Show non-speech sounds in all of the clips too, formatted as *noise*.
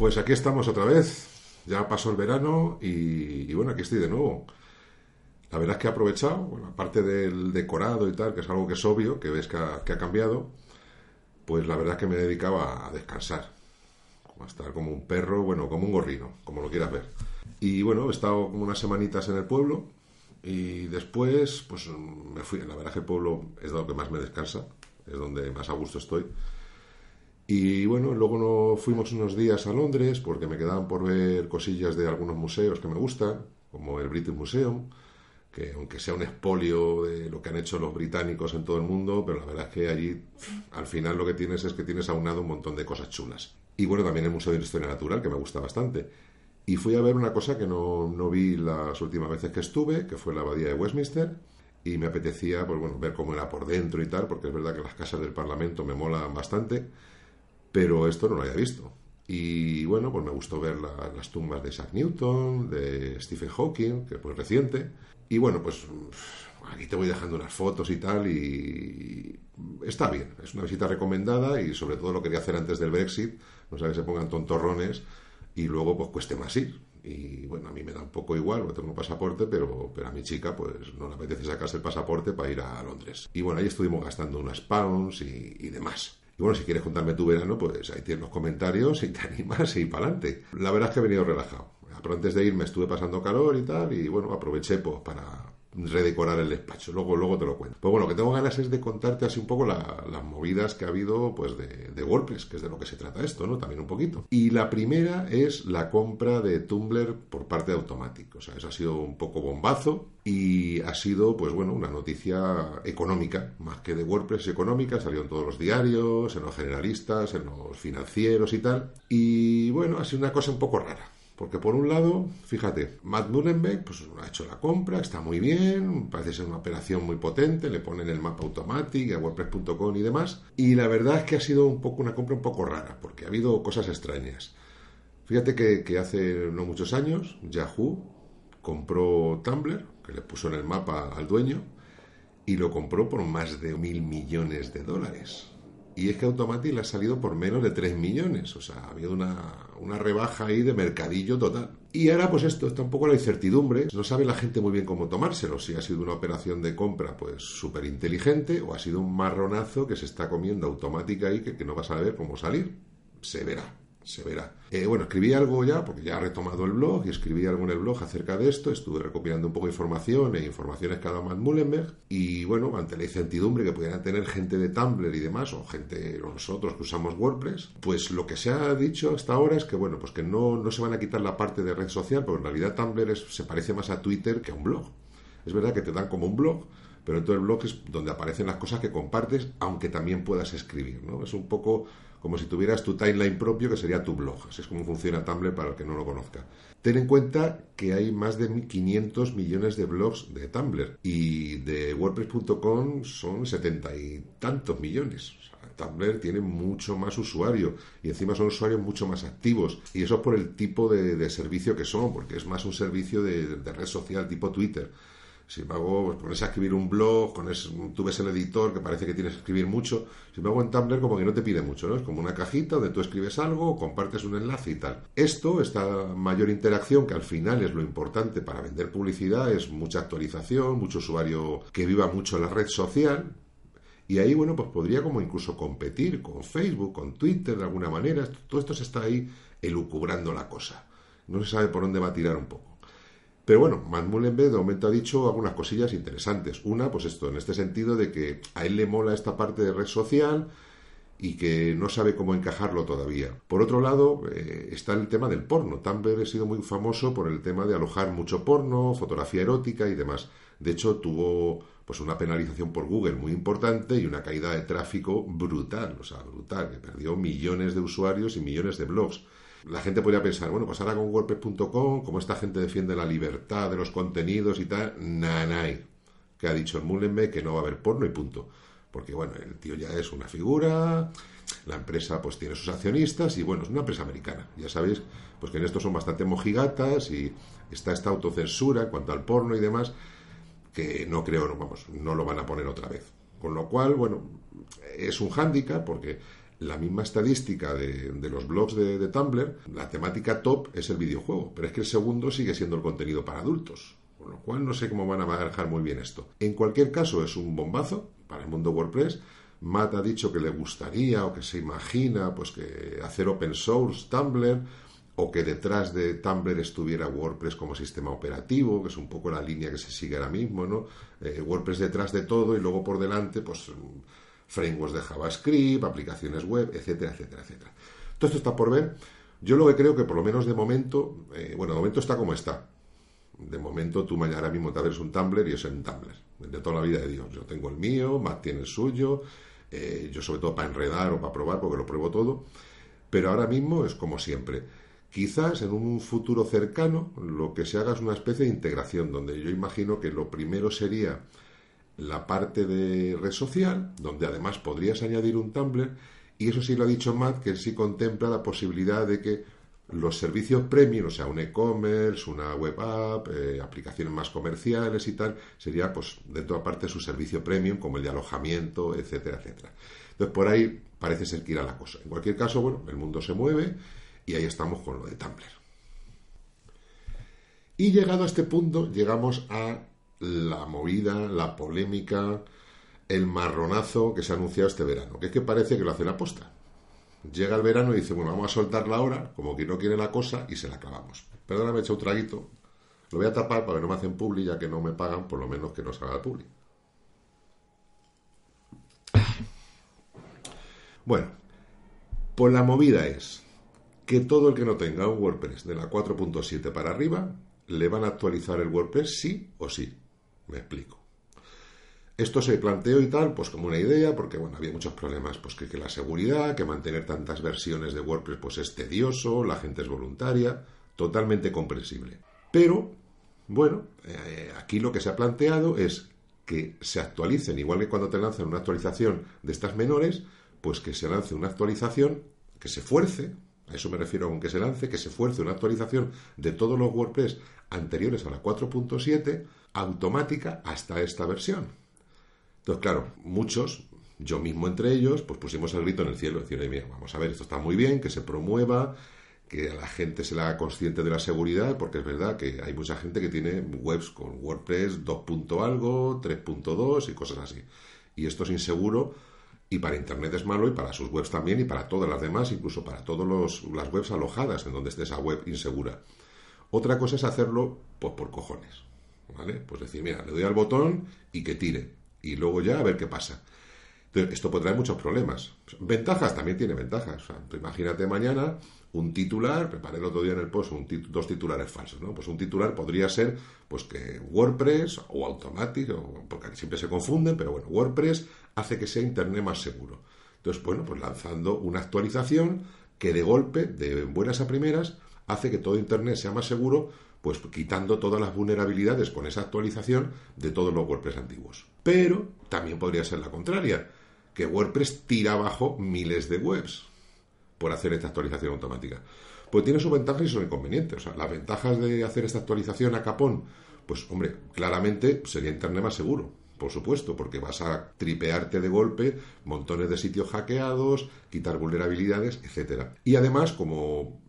Pues aquí estamos otra vez. Ya pasó el verano y, bueno, aquí estoy de nuevo. La verdad es que he aprovechado, bueno, aparte del decorado y tal, que es algo que es obvio, que ves que ha, cambiado, pues la verdad es que me dedicaba a descansar. A estar como un perro, bueno, como un gorrino, como lo quieras ver. Y bueno, he estado como unas semanitas en el pueblo y después, pues me fui. La verdad es que el pueblo es lo que más me descansa, es donde más a gusto estoy. Y bueno, luego nos fuimos unos días a Londres porque me quedaban por ver cosillas de algunos museos que me gustan, como el British Museum, que aunque sea un expolio de lo que han hecho los británicos en todo el mundo, pero la verdad es que allí al final lo que tienes es que tienes aunado un montón de cosas chulas. Y bueno, también el Museo de Historia Natural, que me gusta bastante. Y fui a ver una cosa que no, no vi las últimas veces que estuve, que fue la abadía de Westminster, y me apetecía pues bueno, ver cómo era por dentro y tal, porque es verdad que las casas del Parlamento me molan bastante pero esto no lo había visto. Y bueno, pues me gustó ver las tumbas de Isaac Newton, de Stephen Hawking, que fue reciente. Y bueno, pues aquí te voy dejando unas fotos y tal, y está bien, es una visita recomendada y sobre todo lo quería hacer antes del Brexit, no sé que se pongan tontorrones y luego pues cueste más ir. Y bueno, a mí me da un poco igual, tengo un pasaporte, pero, pero a mi chica pues no le apetece sacarse el pasaporte para ir a Londres. Y bueno, ahí estuvimos gastando unas pounds y demás. Y bueno, si quieres contarme tu verano, pues ahí tienes los comentarios y te *laughs* animas y para adelante. La verdad es que he venido relajado. Pero antes de irme estuve pasando calor y tal, y bueno, aproveché pues para redecorar el despacho. Luego, luego te lo cuento. Pues bueno, lo que tengo ganas es de contarte así un poco las movidas que ha habido pues de, de, WordPress, que es de lo que se trata esto, ¿no? También un poquito. Y la primera es la compra de Tumblr por parte de Automatic. O sea, eso ha sido un poco bombazo y ha sido, pues bueno, una noticia económica, más que de WordPress económica, salió en todos los diarios, en los generalistas, en los financieros y tal. Y bueno, ha sido una cosa un poco rara porque por un lado, fíjate, Matt Mullenbeck pues, ha hecho la compra, está muy bien, parece ser una operación muy potente, le ponen el mapa automático, a WordPress.com y demás. Y la verdad es que ha sido un poco una compra un poco rara, porque ha habido cosas extrañas. Fíjate que, que hace no muchos años Yahoo compró Tumblr, que le puso en el mapa al dueño, y lo compró por más de mil millones de dólares. Y es que Automatic le ha salido por menos de 3 millones. O sea, ha habido una, una, rebaja ahí de mercadillo total. Y ahora, pues esto, está un poco la incertidumbre. No sabe la gente muy bien cómo tomárselo. Si ha sido una operación de compra, pues súper inteligente, o ha sido un marronazo que se está comiendo automática ahí que, no vas a ver cómo salir. Se verá se verá. Eh, bueno, escribí algo ya, porque ya he retomado el blog y escribí algo en el blog acerca de esto. Estuve recopilando un poco de información e informaciones que ha dado Matt Mullenberg. Y bueno, ante la incertidumbre que pudieran tener gente de Tumblr y demás, o gente, nosotros que usamos WordPress, pues lo que se ha dicho hasta ahora es que, bueno, pues que no, no se van a quitar la parte de red social, porque en realidad Tumblr se parece más a Twitter que a un blog. Es verdad que te dan como un blog, pero en todo el blog es donde aparecen las cosas que compartes, aunque también puedas escribir, ¿no? Es un poco como si tuvieras tu timeline propio, que sería tu blog. Así es como funciona Tumblr para el que no lo conozca. Ten en cuenta que hay más de 500 millones de blogs de Tumblr y de WordPress.com son setenta y tantos millones. Tumblr tiene mucho más usuario y encima son usuarios mucho más activos. Y eso es por el tipo de, servicio que son, porque es más un servicio de red social tipo Twitter. Si me hago, pues pones a escribir un blog, con tú ves el editor que parece que tienes que escribir mucho. Si me hago en Tumblr, como que no te pide mucho, ¿no? Es como una cajita donde tú escribes algo, compartes un enlace y tal. Esto, esta mayor interacción, que al final es lo importante para vender publicidad, es mucha actualización, mucho usuario que viva mucho la red social, y ahí, bueno, pues podría como incluso competir con Facebook, con Twitter de alguna manera. Todo esto se está ahí elucubrando la cosa. No se sabe por dónde va a tirar un poco. Pero bueno, Matt Mullenberg de momento ha dicho algunas cosillas interesantes. Una, pues esto, en este sentido de que a él le mola esta parte de red social y que no sabe cómo encajarlo todavía. Por otro lado, eh, está el tema del porno. Tumblr ha sido muy famoso por el tema de alojar mucho porno, fotografía erótica y demás. De hecho, tuvo pues una penalización por Google muy importante y una caída de tráfico brutal, o sea, brutal, que perdió millones de usuarios y millones de blogs. La gente podría pensar, bueno, pues ahora con WordPress.com, como esta gente defiende la libertad de los contenidos y tal, nanay, que ha dicho el Mullenbeck que no va a haber porno y punto. Porque, bueno, el tío ya es una figura, la empresa pues tiene sus accionistas y, bueno, es una empresa americana. Ya sabéis, pues que en esto son bastante mojigatas y está esta autocensura en cuanto al porno y demás, que no creo, vamos, no lo van a poner otra vez. Con lo cual, bueno, es un hándicap porque la misma estadística de, los blogs de, Tumblr, la temática top es el videojuego, pero es que el segundo sigue siendo el contenido para adultos. Con lo cual no sé cómo van a manejar muy bien esto. En cualquier caso, es un bombazo para el mundo WordPress. Matt ha dicho que le gustaría o que se imagina pues que hacer open source Tumblr o que detrás de Tumblr estuviera WordPress como sistema operativo, que es un poco la línea que se sigue ahora mismo, ¿no? Eh, WordPress detrás de todo y luego por delante, pues frameworks de JavaScript, aplicaciones web, etcétera, etcétera, etcétera. Todo esto está por ver. Yo lo que creo que por lo menos de momento, eh, bueno, de momento está como está. De momento tú mañana mismo te abres un Tumblr y es en Tumblr, de toda la vida de Dios. Yo tengo el mío, Matt tiene el suyo, eh, yo sobre todo para enredar o para probar, porque lo pruebo todo. Pero ahora mismo es como siempre Quizás en un futuro cercano lo que se haga es una especie de integración, donde yo imagino que lo primero sería la parte de red social, donde además podrías añadir un Tumblr, y eso sí lo ha dicho Matt, que sí contempla la posibilidad de que los servicios premium, o sea, un e-commerce, una web app, eh, aplicaciones más comerciales y tal, sería pues dentro de parte su servicio premium, como el de alojamiento, etcétera, etcétera. Entonces por ahí parece ser que irá la cosa. En cualquier caso, bueno, el mundo se mueve y ahí estamos con lo de Tumblr. Y llegado a este punto, llegamos a la movida, la polémica, el marronazo que se ha anunciado este verano, que es que parece que lo hacen aposta. Llega el verano y dice, bueno, vamos a soltarla ahora, como que no quiere la cosa, y se la clavamos. Perdóname, he hecho un traguito. Lo voy a tapar para que no me hacen publi, ya que no me pagan, por lo menos que no salga el publi. Bueno, pues la movida es que todo el que no tenga un WordPress de la 4.7 para arriba, le van a actualizar el WordPress sí o sí. Me explico. Esto se planteó y tal, pues como una idea, porque bueno, había muchos problemas, pues que, la seguridad, que mantener tantas versiones de WordPress pues es tedioso, la gente es voluntaria, totalmente comprensible. Pero, bueno, eh, aquí lo que se ha planteado es que se actualicen, igual que cuando te lanzan una actualización de estas menores, pues que se lance una actualización que se fuerce, a eso me refiero con que se lance, que se fuerce una actualización de todos los WordPress anteriores a la 4.7 automática hasta esta versión. Entonces, claro, muchos, yo mismo entre ellos, pues pusimos el grito en el cielo, decir, mira, vamos a ver, esto está muy bien, que se promueva, que a la gente se la haga consciente de la seguridad, porque es verdad que hay mucha gente que tiene webs con WordPress 2. algo, 3.2 y cosas así. Y esto es inseguro y para Internet es malo y para sus webs también y para todas las demás, incluso para todas las webs alojadas en donde esté esa web insegura. Otra cosa es hacerlo pues, por cojones. ¿Vale? Pues decir, mira, le doy al botón y que tire. Y luego ya a ver qué pasa. esto puede traer muchos problemas. Ventajas, también tiene ventajas. imagínate mañana un titular, preparé el otro día en el post dos titulares falsos, ¿no? Pues un titular podría ser pues que WordPress o Automatic, o, porque siempre se confunden, pero bueno, WordPress hace que sea Internet más seguro. Entonces, bueno, pues lanzando una actualización que de golpe, de buenas a primeras, hace que todo Internet sea más seguro, pues quitando todas las vulnerabilidades con esa actualización de todos los WordPress antiguos. Pero también podría ser la contraria, que WordPress tira abajo miles de webs por hacer esta actualización automática. Pues tiene sus ventajas y sus inconvenientes. O sea, las ventajas de hacer esta actualización a capón, pues hombre, claramente sería Internet más seguro por supuesto, porque vas a tripearte de golpe montones de sitios hackeados, quitar vulnerabilidades, etcétera. Y además, como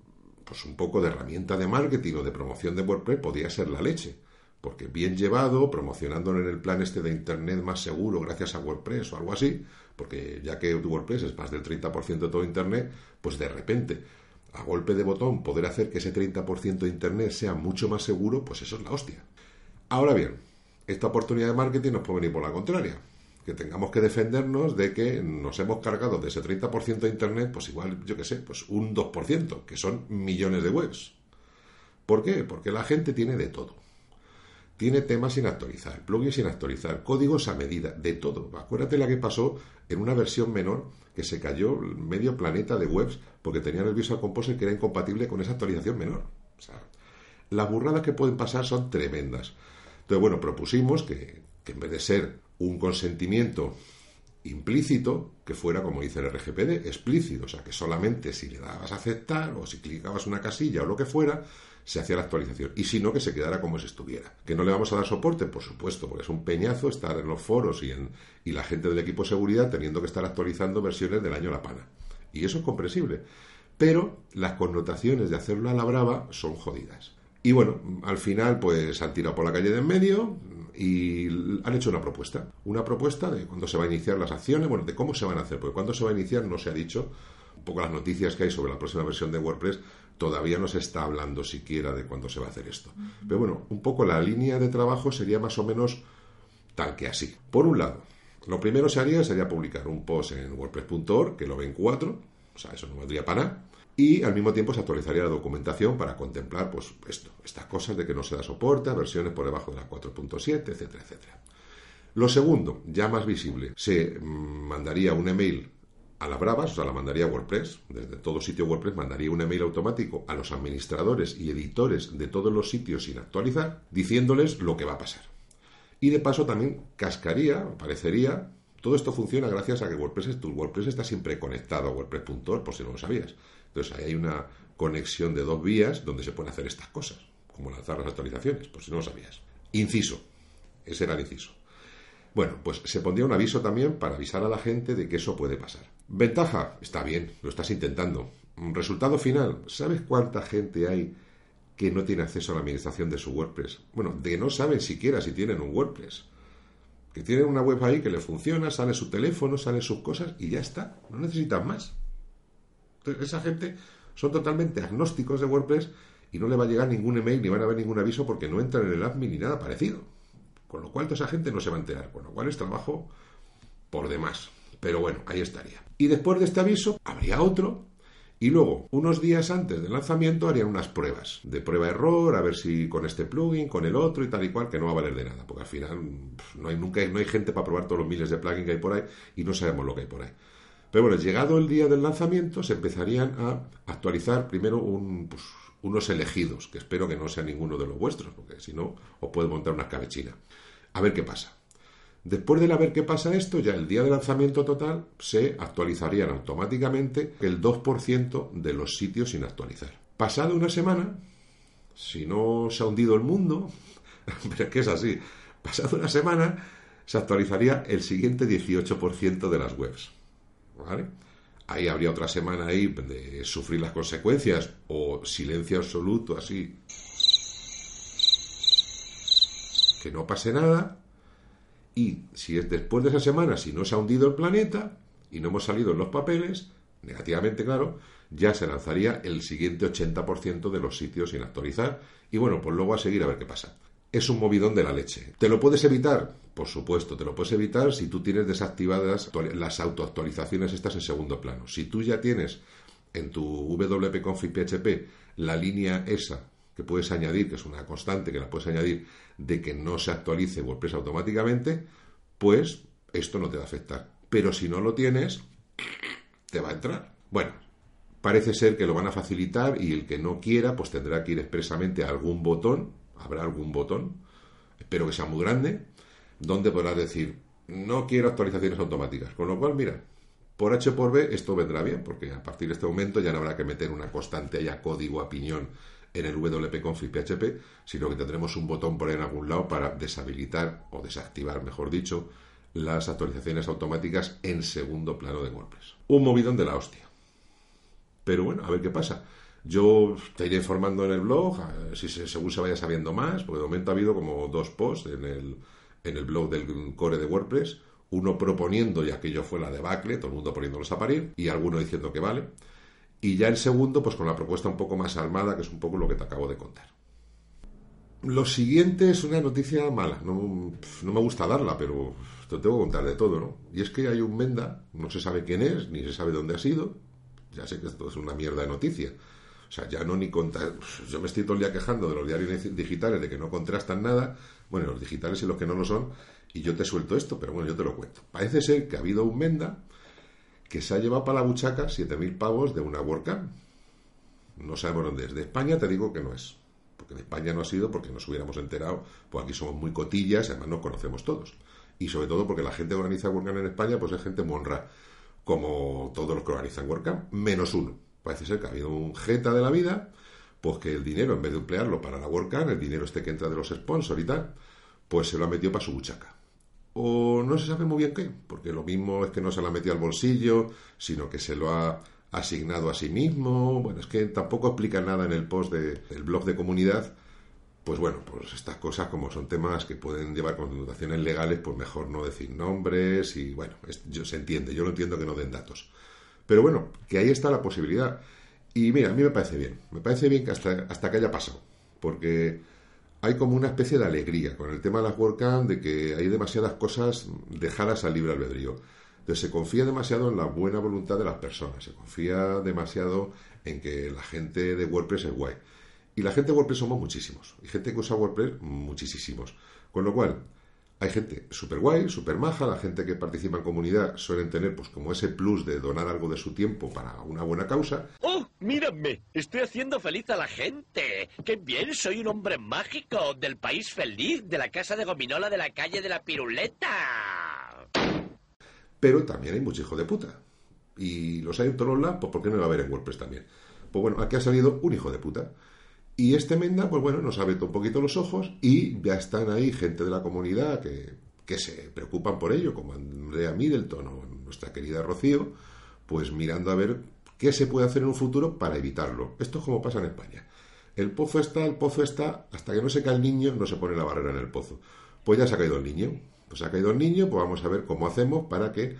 pues un poco de herramienta de marketing o de promoción de WordPress, podría ser la leche. Porque bien llevado, promocionándolo en el plan este de Internet más seguro gracias a WordPress o algo así, porque ya que WordPress es más del 30% de todo Internet, pues de repente, a golpe de botón, poder hacer que ese 30% de Internet sea mucho más seguro, pues eso es la hostia. Ahora bien, esta oportunidad de marketing nos puede venir por la contraria. Que tengamos que defendernos de que nos hemos cargado de ese 30% de Internet, pues igual, yo qué sé, pues un 2%, que son millones de webs. ¿Por qué? Porque la gente tiene de todo. tiene temas sin actualizar, plugins sin actualizar, códigos a medida, de todo. Acuérdate la que pasó en una versión menor que se cayó medio planeta de webs porque tenían el Visual Composer que era incompatible con esa actualización menor. O sea, las burradas que pueden pasar son tremendas. Entonces, bueno, propusimos que, que en vez de ser un consentimiento implícito, que fuera, como dice el RGPD, explícito, o sea, que solamente si le dabas a aceptar o si clicabas una casilla o lo que fuera, se hacía la actualización. Y si no, que se quedara como si estuviera. ¿Que no le vamos a dar soporte? Por supuesto, porque es un peñazo estar en los foros y, en, y la gente del equipo de seguridad teniendo que estar actualizando versiones del año la pana. Y eso es comprensible. Pero las connotaciones de hacerlo a la brava son jodidas. Y bueno, al final pues han tirado por la calle de en medio y han hecho una propuesta. Una propuesta de cuándo se van a iniciar las acciones, bueno, de cómo se van a hacer, porque cuándo se va a iniciar no se ha dicho. Un poco las noticias que hay sobre la próxima versión de WordPress todavía no se está hablando siquiera de cuándo se va a hacer esto. Pero bueno, un poco la línea de trabajo sería más o menos tal que así. Por un lado, lo primero se haría sería publicar un post en WordPress.org que lo ven cuatro, o sea, eso no valdría para nada y al mismo tiempo se actualizaría la documentación para contemplar pues esto, estas cosas de que no se da soporte a versiones por debajo de la 4.7, etcétera, etcétera. Lo segundo, ya más visible, se mm, mandaría un email a la bravas, o sea, la mandaría WordPress, desde todo sitio WordPress mandaría un email automático a los administradores y editores de todos los sitios sin actualizar, diciéndoles lo que va a pasar. Y de paso también cascaría, parecería, todo esto funciona gracias a que WordPress, tu WordPress está siempre conectado a WordPress.org, por si no lo sabías. Entonces ahí hay una conexión de dos vías donde se pueden hacer estas cosas, como lanzar las actualizaciones, por si no lo sabías. Inciso, ese era el inciso. Bueno, pues se pondría un aviso también para avisar a la gente de que eso puede pasar. Ventaja, está bien, lo estás intentando. Resultado final, ¿sabes cuánta gente hay que no tiene acceso a la administración de su WordPress? Bueno, de no saben siquiera si tienen un WordPress. Que tienen una web ahí que le funciona, sale su teléfono, sale sus cosas y ya está. No necesitan más esa gente son totalmente agnósticos de WordPress y no le va a llegar ningún email ni van a ver ningún aviso porque no entran en el admin ni nada parecido. Con lo cual toda esa gente no se va a enterar, con lo cual es trabajo por demás. Pero bueno, ahí estaría. Y después de este aviso habría otro y luego, unos días antes del lanzamiento, harían unas pruebas de prueba-error, a ver si con este plugin, con el otro y tal y cual, que no va a valer de nada, porque al final no hay, nunca, no hay gente para probar todos los miles de plugins que hay por ahí y no sabemos lo que hay por ahí. Pero bueno, llegado el día del lanzamiento, se empezarían a actualizar primero pues, unos elegidos, que espero que no sea ninguno de los vuestros, porque si no, os puede montar una cabechina. A ver qué pasa. Después de ver qué pasa esto, ya el día de lanzamiento total se actualizarían automáticamente el 2% de los sitios sin actualizar. Pasada una semana, si no se ha hundido el mundo, *laughs* pero es que es así, pasada una semana se actualizaría el siguiente 18% de las webs. Ahí habría otra semana ahí de sufrir las consecuencias o silencio absoluto así. Que no pase nada. Y si es después de esa semana, si no se ha hundido el planeta y no hemos salido en los papeles, negativamente claro, ya se lanzaría el siguiente 80% de los sitios sin actualizar. Y bueno, pues luego a seguir a ver qué pasa es un movidón de la leche. ¿Te lo puedes evitar? Por supuesto, te lo puedes evitar si tú tienes desactivadas las autoactualizaciones estas en segundo plano. Si tú ya tienes en tu wp-config PHP la línea esa que puedes añadir, que es una constante que la puedes añadir, de que no se actualice WordPress automáticamente, pues esto no te va a afectar. Pero si no lo tienes, te va a entrar. Bueno, parece ser que lo van a facilitar y el que no quiera, pues tendrá que ir expresamente a algún botón habrá algún botón, espero que sea muy grande, donde podrás decir, no quiero actualizaciones automáticas. Con lo cual, mira, por H por B esto vendrá bien, porque a partir de este momento ya no habrá que meter una constante haya código a piñón en el wp-config PHP, sino que tendremos un botón por ahí en algún lado para deshabilitar o desactivar, mejor dicho, las actualizaciones automáticas en segundo plano de WordPress. Un movidón de la hostia. Pero bueno, a ver qué pasa. Yo te iré informando en el blog, si según se vaya sabiendo más, porque de momento ha habido como dos posts en el, en el blog del core de WordPress, uno proponiendo, ya que yo fue la debacle, todo el mundo poniéndolos a parir, y alguno diciendo que vale, y ya el segundo, pues con la propuesta un poco más armada, que es un poco lo que te acabo de contar. Lo siguiente es una noticia mala, no, no me gusta darla, pero te tengo que contar de todo, ¿no? Y es que hay un Menda, no se sabe quién es, ni se sabe dónde ha sido, ya sé que esto es una mierda de noticia, O sea, ya no ni contar. Yo me estoy todo el día quejando de los diarios digitales, de que no contrastan nada. Bueno, los digitales y los que no lo son. Y yo te suelto esto, pero bueno, yo te lo cuento. Parece ser que ha habido un Menda que se ha llevado para la buchaca 7.000 pavos de una WordCamp. No sabemos dónde es. De España te digo que no es. Porque de España no ha sido porque nos hubiéramos enterado. Pues aquí somos muy cotillas además nos conocemos todos. Y sobre todo porque la gente que organiza WordCamp en España pues es gente monra. Como todos los que organizan WordCamp, menos uno Parece ser que ha habido un jeta de la vida, pues que el dinero, en vez de emplearlo para la WordCamp, el dinero este que entra de los sponsors y tal, pues se lo ha metido para su buchaca. O no se sabe muy bien qué, porque lo mismo es que no se lo ha metido al bolsillo, sino que se lo ha asignado a sí mismo. Bueno, es que tampoco explica nada en el post del blog de comunidad. Pues bueno, pues estas cosas como son temas que pueden llevar connotaciones legales, pues mejor no decir nombres y bueno, yo, se entiende, yo lo entiendo que no den datos. Pero bueno, que ahí está la posibilidad. Y mira, a mí me parece bien. Me parece bien que hasta, hasta que haya pasado. Porque hay como una especie de alegría con el tema de las WordCamp, de que hay demasiadas cosas dejadas al libre albedrío. Entonces se confía demasiado en la buena voluntad de las personas. Se confía demasiado en que la gente de WordPress es guay. Y la gente de WordPress somos muchísimos. Y gente que usa WordPress, muchísimos. Con lo cual, hay gente súper guay, súper maja, la gente que participa en comunidad suelen tener pues como ese plus de donar algo de su tiempo para una buena causa. ¡Oh, mírame! Estoy haciendo feliz a la gente. ¡Qué bien! Soy un hombre mágico del país feliz, de la casa de gominola de la calle de la piruleta. Pero también hay mucho hijo de puta. Y los hay en todos lados, pues ¿por qué no va a haber en WordPress también? Pues bueno, aquí ha salido un hijo de puta. Y este Menda, pues bueno, nos abierto un poquito los ojos y ya están ahí gente de la comunidad que, que se preocupan por ello, como Andrea Middleton o nuestra querida Rocío, pues mirando a ver qué se puede hacer en un futuro para evitarlo. Esto es como pasa en España. El pozo está, el pozo está, hasta que no se cae el niño, no se pone la barrera en el pozo. Pues ya se ha caído el niño. Pues ha caído el niño, pues vamos a ver cómo hacemos para que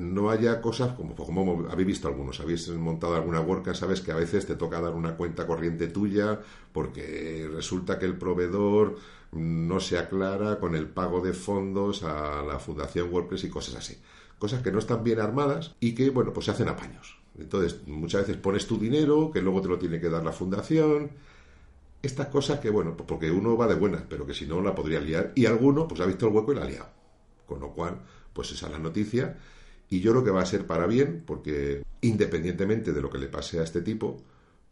no haya cosas como, como habéis visto algunos, habéis montado alguna WordCamp, sabes que a veces te toca dar una cuenta corriente tuya porque resulta que el proveedor no se aclara con el pago de fondos a la fundación WordPress y cosas así. Cosas que no están bien armadas y que, bueno, pues se hacen apaños. Entonces, muchas veces pones tu dinero, que luego te lo tiene que dar la fundación. Estas cosas que, bueno, pues porque uno va de buenas, pero que si no la podría liar. Y alguno, pues ha visto el hueco y la ha liado. Con lo cual, pues esa es la noticia y yo creo que va a ser para bien, porque independientemente de lo que le pase a este tipo,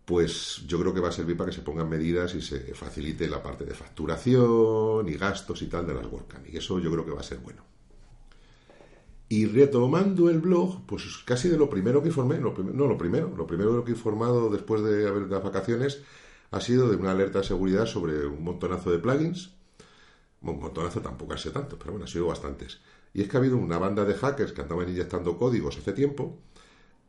pues yo creo que va a servir para que se pongan medidas y se facilite la parte de facturación y gastos y tal de las WordCamp. Y eso yo creo que va a ser bueno. Y retomando el blog, pues casi de lo primero que informé, no lo primero, lo primero que he informado después de haber las vacaciones ha sido de una alerta de seguridad sobre un montonazo de plugins. Un montonazo tampoco hace tanto, pero bueno, ha sido bastantes. Y es que ha habido una banda de hackers que andaban inyectando códigos hace tiempo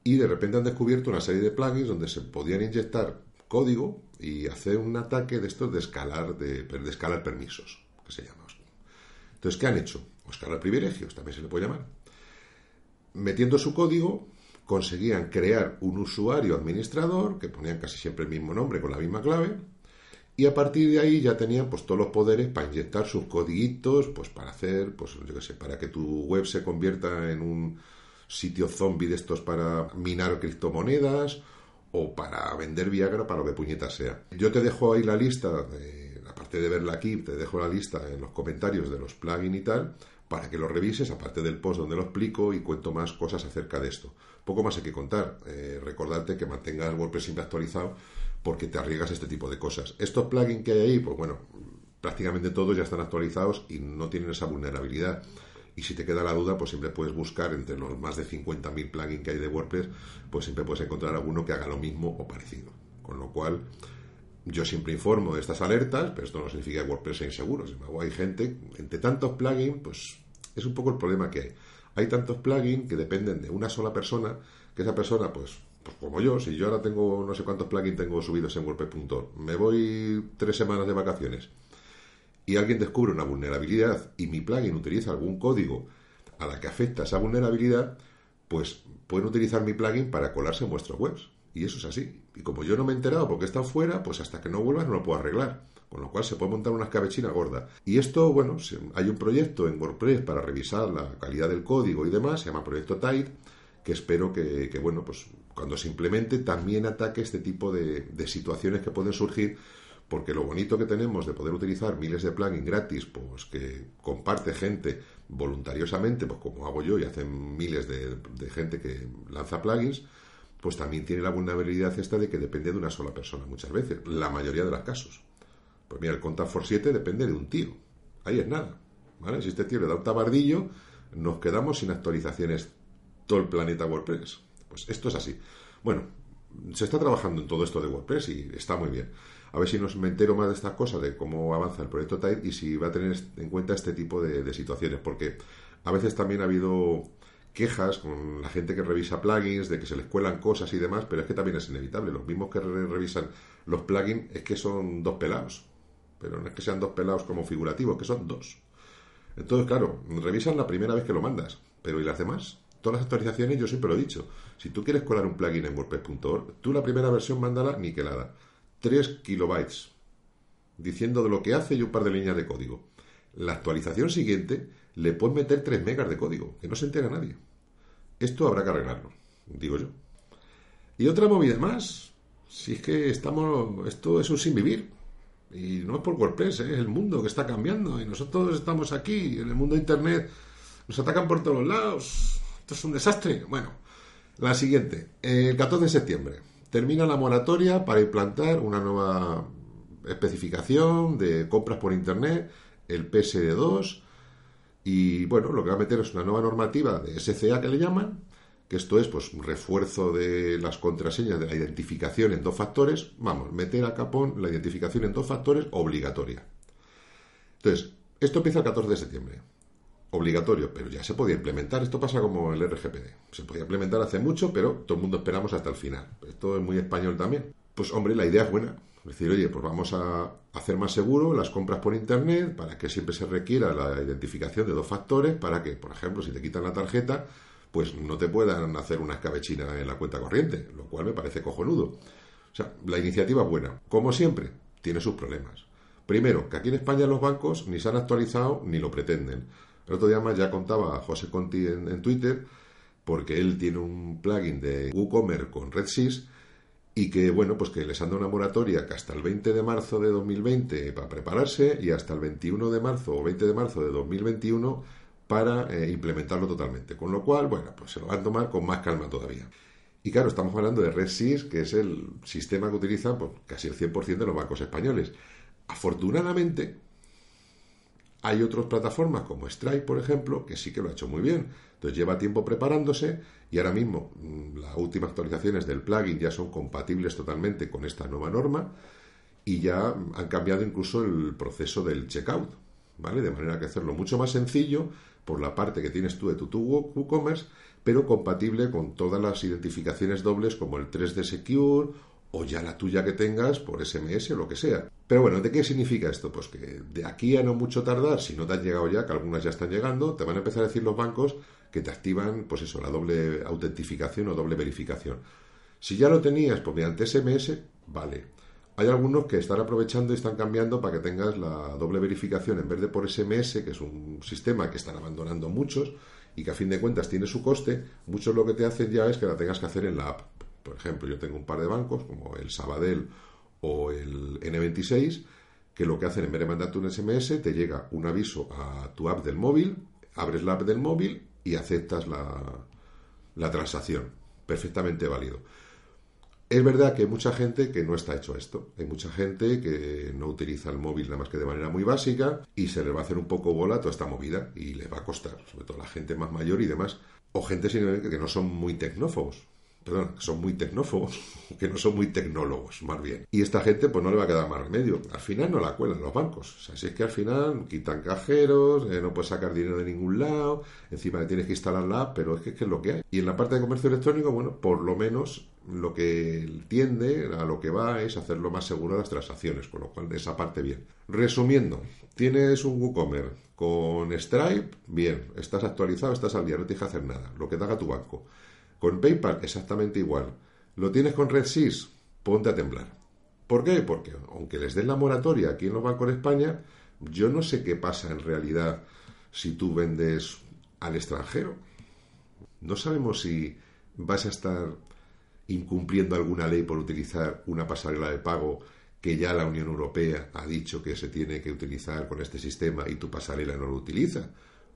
y de repente han descubierto una serie de plugins donde se podían inyectar código y hacer un ataque de estos de escalar, de, escalar permisos, que se llama. Entonces, ¿qué han hecho? O escalar privilegios, también se le puede llamar. Metiendo su código, conseguían crear un usuario administrador, que ponían casi siempre el mismo nombre con la misma clave, y a partir de ahí ya tenían pues todos los poderes para inyectar sus codiguitos, pues para hacer, pues yo qué sé, para que tu web se convierta en un sitio zombie de estos para minar criptomonedas o para vender Viagra para lo que puñetas sea. Yo te dejo ahí la lista, aparte de verla aquí, te dejo la lista en los comentarios de los plugins y tal, para que lo revises, aparte del post donde lo explico y cuento más cosas acerca de esto. Poco más hay que contar. Eh, recordarte que mantengas WordPress siempre actualizado porque te arriesgas este tipo de cosas. Estos plugins que hay ahí, pues bueno, prácticamente todos ya están actualizados y no tienen esa vulnerabilidad. Y si te queda la duda, pues siempre puedes buscar entre los más de 50.000 plugins que hay de WordPress, pues siempre puedes encontrar alguno que haga lo mismo o parecido. Con lo cual, yo siempre informo de estas alertas, pero esto no significa que WordPress sea inseguro. Sin embargo, hay gente, entre tantos plugins, pues es un poco el problema que hay. Hay tantos plugins que dependen de una sola persona, que esa persona, pues pues como yo, si yo ahora tengo no sé cuántos plugins tengo subidos en WordPress.org, me voy tres semanas de vacaciones y alguien descubre una vulnerabilidad y mi plugin utiliza algún código a la que afecta esa vulnerabilidad, pues pueden utilizar mi plugin para colarse en vuestras webs. Y eso es así. Y como yo no me he enterado porque estado fuera, pues hasta que no vuelva no lo puedo arreglar. Con lo cual se puede montar una escabechina gorda. Y esto, bueno, hay un proyecto en WordPress para revisar la calidad del código y demás, se llama Proyecto Tide, que espero que, bueno, pues cuando se implemente también ataque este tipo de, de situaciones que pueden surgir porque lo bonito que tenemos de poder utilizar miles de plugins gratis, pues que comparte gente voluntariosamente, pues como hago yo y hacen miles de, gente que lanza plugins, pues también tiene la vulnerabilidad esta de que depende de una sola persona muchas veces, la mayoría de los casos. Pues mira, el Contact for 7 depende de un tío. Ahí es nada. ¿vale? Si este tío le da un tabardillo, nos quedamos sin actualizaciones todo el planeta WordPress. Pues esto es así. Bueno, se está trabajando en todo esto de WordPress y está muy bien a ver si nos me entero más de estas cosas, de cómo avanza el proyecto Tide y si va a tener en cuenta este tipo de, situaciones, porque a veces también ha habido quejas con la gente que revisa plugins, de que se les cuelan cosas y demás, pero es que también es inevitable. Los mismos que revisan los plugins es que son dos pelados, pero no es que sean dos pelados como figurativos, que son dos. Entonces, claro, revisan la primera vez que lo mandas, pero ¿y las demás? Todas las actualizaciones, yo siempre lo he dicho, si tú quieres colar un plugin en WordPress.org, tú la primera versión mándala niquelada 3 kilobytes, diciendo de lo que hace y un par de líneas de código. La actualización siguiente le puedes meter 3 megas de código, que no se entera nadie. Esto habrá que arreglarlo, digo yo. Y otra movida más, si es que estamos, esto es un sin vivir. Y no es por WordPress, ¿eh? es el mundo que está cambiando y nosotros estamos aquí, en el mundo de Internet, nos atacan por todos lados. Esto es un desastre. Bueno, la siguiente, el 14 de septiembre. Termina la moratoria para implantar una nueva especificación de compras por Internet, el PSD2, y bueno, lo que va a meter es una nueva normativa de SCA que le llaman, que esto es pues un refuerzo de las contraseñas de la identificación en dos factores, vamos, meter a capón la identificación en dos factores obligatoria. Entonces, esto empieza el 14 de septiembre obligatorio, pero ya se podía implementar. Esto pasa como el RGPD. Se podía implementar hace mucho, pero todo el mundo esperamos hasta el final. Esto es muy español también. Pues hombre, la idea es buena. Es decir, oye, pues vamos a hacer más seguro las compras por Internet para que siempre se requiera la identificación de dos factores para que, por ejemplo, si te quitan la tarjeta, pues no te puedan hacer una escabechina en la cuenta corriente, lo cual me parece cojonudo. O sea, la iniciativa es buena. Como siempre, tiene sus problemas. Primero, que aquí en España los bancos ni se han actualizado ni lo pretenden. El otro día más ya contaba José Conti en, Twitter, porque él tiene un plugin de WooCommerce con RedSys y que, bueno, pues que les anda una moratoria que hasta el 20 de marzo de 2020 para prepararse y hasta el 21 de marzo o 20 de marzo de 2021 para eh, implementarlo totalmente. Con lo cual, bueno, pues se lo van a tomar con más calma todavía. Y claro, estamos hablando de RedSys, que es el sistema que utilizan pues, casi el 100% de los bancos españoles. Afortunadamente, hay otras plataformas como Stripe, por ejemplo, que sí que lo ha hecho muy bien. Entonces lleva tiempo preparándose y ahora mismo mm, las últimas actualizaciones del plugin ya son compatibles totalmente con esta nueva norma y ya han cambiado incluso el proceso del checkout, ¿vale? De manera que hacerlo mucho más sencillo por la parte que tienes tú de tu WooCommerce, pero compatible con todas las identificaciones dobles como el 3D Secure o ya la tuya que tengas por SMS o lo que sea. Pero bueno, ¿de qué significa esto? Pues que de aquí a no mucho tardar, si no te han llegado ya, que algunas ya están llegando, te van a empezar a decir los bancos que te activan, pues eso, la doble autentificación o doble verificación. Si ya lo tenías pues mediante SMS, vale. Hay algunos que están aprovechando y están cambiando para que tengas la doble verificación en vez de por SMS, que es un sistema que están abandonando muchos y que a fin de cuentas tiene su coste, muchos lo que te hacen ya es que la tengas que hacer en la app. Por ejemplo, yo tengo un par de bancos, como el Sabadell o el N26, que lo que hacen en vez de mandarte un SMS, te llega un aviso a tu app del móvil, abres la app del móvil y aceptas la, la transacción. Perfectamente válido. Es verdad que hay mucha gente que no está hecho esto. Hay mucha gente que no utiliza el móvil nada más que de manera muy básica y se le va a hacer un poco bola toda esta movida y le va a costar, sobre todo la gente más mayor y demás, o gente que no son muy tecnófobos perdón, que son muy tecnófobos, *laughs* que no son muy tecnólogos, más bien. Y esta gente, pues no le va a quedar más remedio. Al final no la cuelan los bancos. O sea, si es que al final quitan cajeros, eh, no puedes sacar dinero de ningún lado, encima le tienes que instalar la app, pero es que, es lo que hay. Y en la parte de comercio electrónico, bueno, por lo menos lo que tiende a lo que va es hacerlo más seguro las transacciones, con lo cual esa parte bien. Resumiendo, tienes un WooCommerce con Stripe, bien, estás actualizado, estás al día, no tienes que hacer nada, lo que te haga tu banco. Con PayPal exactamente igual. ¿Lo tienes con RedSys? Ponte a temblar. ¿Por qué? Porque aunque les den la moratoria aquí en los bancos de España, yo no sé qué pasa en realidad si tú vendes al extranjero. No sabemos si vas a estar incumpliendo alguna ley por utilizar una pasarela de pago que ya la Unión Europea ha dicho que se tiene que utilizar con este sistema y tu pasarela no lo utiliza.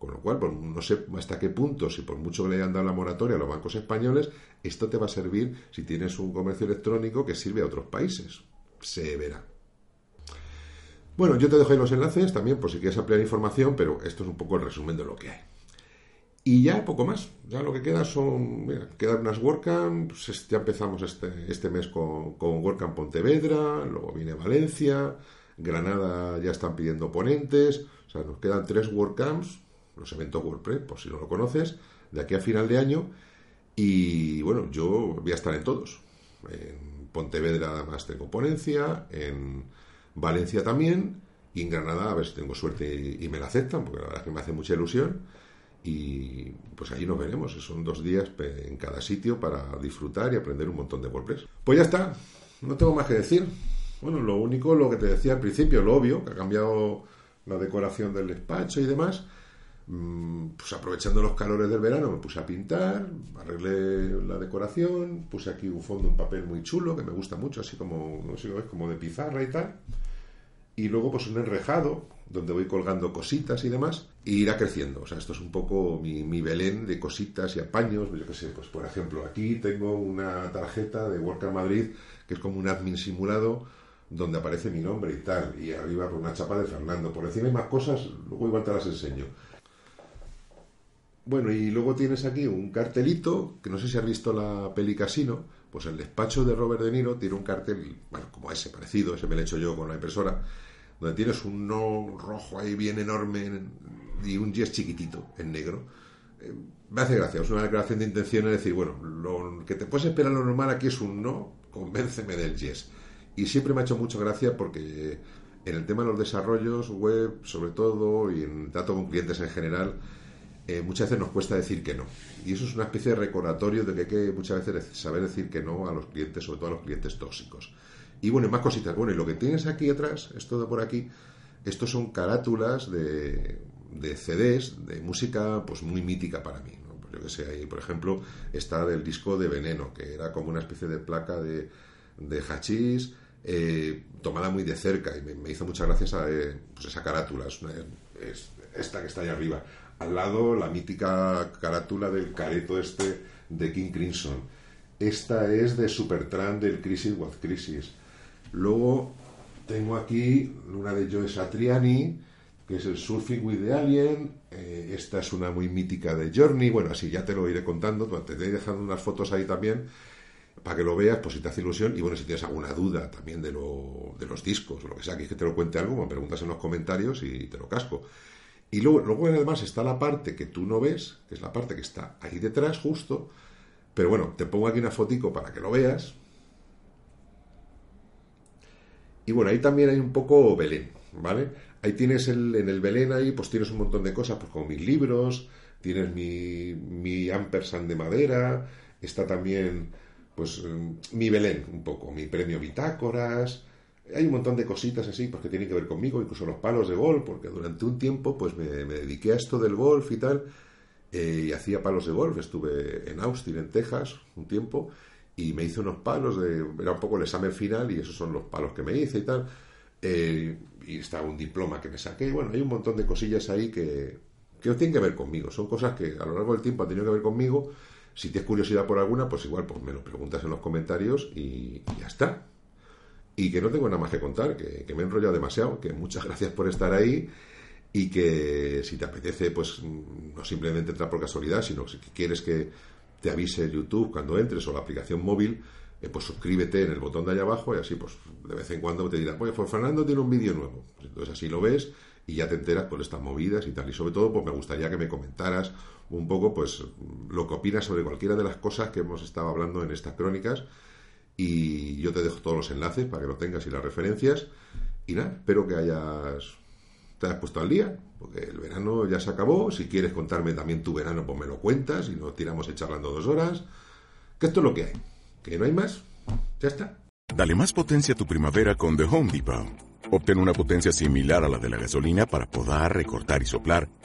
Con lo cual, pues, no sé hasta qué punto, si por mucho le han dado la moratoria a los bancos españoles, esto te va a servir si tienes un comercio electrónico que sirve a otros países. Se verá. Bueno, yo te dejo ahí los enlaces también por si quieres ampliar información, pero esto es un poco el resumen de lo que hay. Y ya poco más. Ya lo que queda son. Mira, quedan unas WordCamp. Pues ya empezamos este, este mes con, con WordCamp Pontevedra. Luego viene Valencia. Granada ya están pidiendo ponentes. O sea, nos quedan tres WordCamps los eventos WordPress, por si no lo conoces, de aquí a final de año. Y bueno, yo voy a estar en todos. En Pontevedra además tengo ponencia, en Valencia también, y en Granada a ver si tengo suerte y, me la aceptan, porque la verdad es que me hace mucha ilusión. Y pues ahí nos veremos. Son dos días en cada sitio para disfrutar y aprender un montón de WordPress. Pues ya está, no tengo más que decir. Bueno, lo único, lo que te decía al principio, lo obvio, que ha cambiado la decoración del despacho y demás. Mm, pues aprovechando los calores del verano me puse a pintar, arreglé la decoración, puse aquí un fondo, un papel muy chulo que me gusta mucho, así como, no lo ves, como de pizarra y tal. Y luego pues un enrejado donde voy colgando cositas y demás y irá creciendo. O sea, esto es un poco mi, mi Belén de cositas y apaños. Yo qué sé, pues por ejemplo, aquí tengo una tarjeta de Worker Madrid que es como un admin simulado donde aparece mi nombre y tal. Y arriba con una chapa de Fernando. Por encima hay más cosas, luego igual te las enseño. Bueno, y luego tienes aquí un cartelito, que no sé si has visto la peli Casino, pues el despacho de Robert De Niro tiene un cartel, bueno, como ese, parecido, ese me lo he hecho yo con la impresora, donde tienes un no rojo ahí bien enorme y un yes chiquitito en negro. Eh, me hace gracia, es una declaración de intención, es decir, bueno, lo que te puedes esperar lo normal aquí es un no, convénceme del yes. Y siempre me ha hecho mucha gracia porque en el tema de los desarrollos web, sobre todo, y en trato con clientes en general, eh, muchas veces nos cuesta decir que no. Y eso es una especie de recordatorio de que hay que muchas veces saber decir que no a los clientes, sobre todo a los clientes tóxicos. Y bueno, más cositas. Bueno, y lo que tienes aquí atrás, esto de por aquí, estos son carátulas de, de CDs de música pues muy mítica para mí. Pues yo que sé, ahí por ejemplo está del disco de Veneno, que era como una especie de placa de, de hachís eh, tomada muy de cerca y me, hizo muchas gracias a eh, pues esa carátula. es esta que está ahí arriba al lado la mítica carátula del careto este de King Crimson. Esta es de Supertramp del Crisis What Crisis. Luego tengo aquí una de Joe Satriani, que es el Surfing with the Alien. Eh, esta es una muy mítica de Journey. Bueno, así ya te lo iré contando. Te iré dejando unas fotos ahí también para que lo veas, pues si te hace ilusión. Y bueno, si tienes alguna duda también de, lo, de los discos o lo que sea, que, que te lo cuente algo, me preguntas en los comentarios y te lo casco. Y luego, además está la parte que tú no ves, que es la parte que está ahí detrás justo, pero bueno, te pongo aquí una fotico para que lo veas. Y bueno, ahí también hay un poco Belén, ¿vale? Ahí tienes el, en el Belén ahí, pues tienes un montón de cosas, pues como mis libros, tienes mi, mi ampersand de madera, está también, pues, mm, mi Belén un poco, mi premio Bitácoras, hay un montón de cositas así pues, que tienen que ver conmigo, incluso los palos de golf, porque durante un tiempo pues me, dediqué a esto del golf y tal, eh, y hacía palos de golf. Estuve en Austin, en Texas, un tiempo, y me hice unos palos, de, era un poco el examen final, y esos son los palos que me hice y tal. Eh, y estaba un diploma que me saqué. Bueno, hay un montón de cosillas ahí que, que tienen que ver conmigo. Son cosas que a lo largo del tiempo han tenido que ver conmigo. Si tienes curiosidad por alguna, pues igual pues me lo preguntas en los comentarios y ya está y que no tengo nada más que contar, que, me he enrollado demasiado, que muchas gracias por estar ahí y que si te apetece, pues no simplemente entrar por casualidad, sino que quieres que te avise YouTube cuando entres o la aplicación móvil, eh, pues suscríbete en el botón de allá abajo y así pues de vez en cuando te dirán, oye, pues Fernando tiene un vídeo nuevo. Pues entonces así lo ves y ya te enteras por estas movidas y tal. Y sobre todo, pues me gustaría que me comentaras un poco, pues, lo que opinas sobre cualquiera de las cosas que hemos estado hablando en estas crónicas y yo te dejo todos los enlaces para que lo tengas y las referencias. Y nada, espero que hayas te hayas puesto al día, porque el verano ya se acabó. Si quieres contarme también tu verano, pues me lo cuentas y nos tiramos charlando dos horas. Que esto es lo que hay. Que no hay más. Ya está. Dale más potencia a tu primavera con The Home Depot. Obtén una potencia similar a la de la gasolina para poder recortar y soplar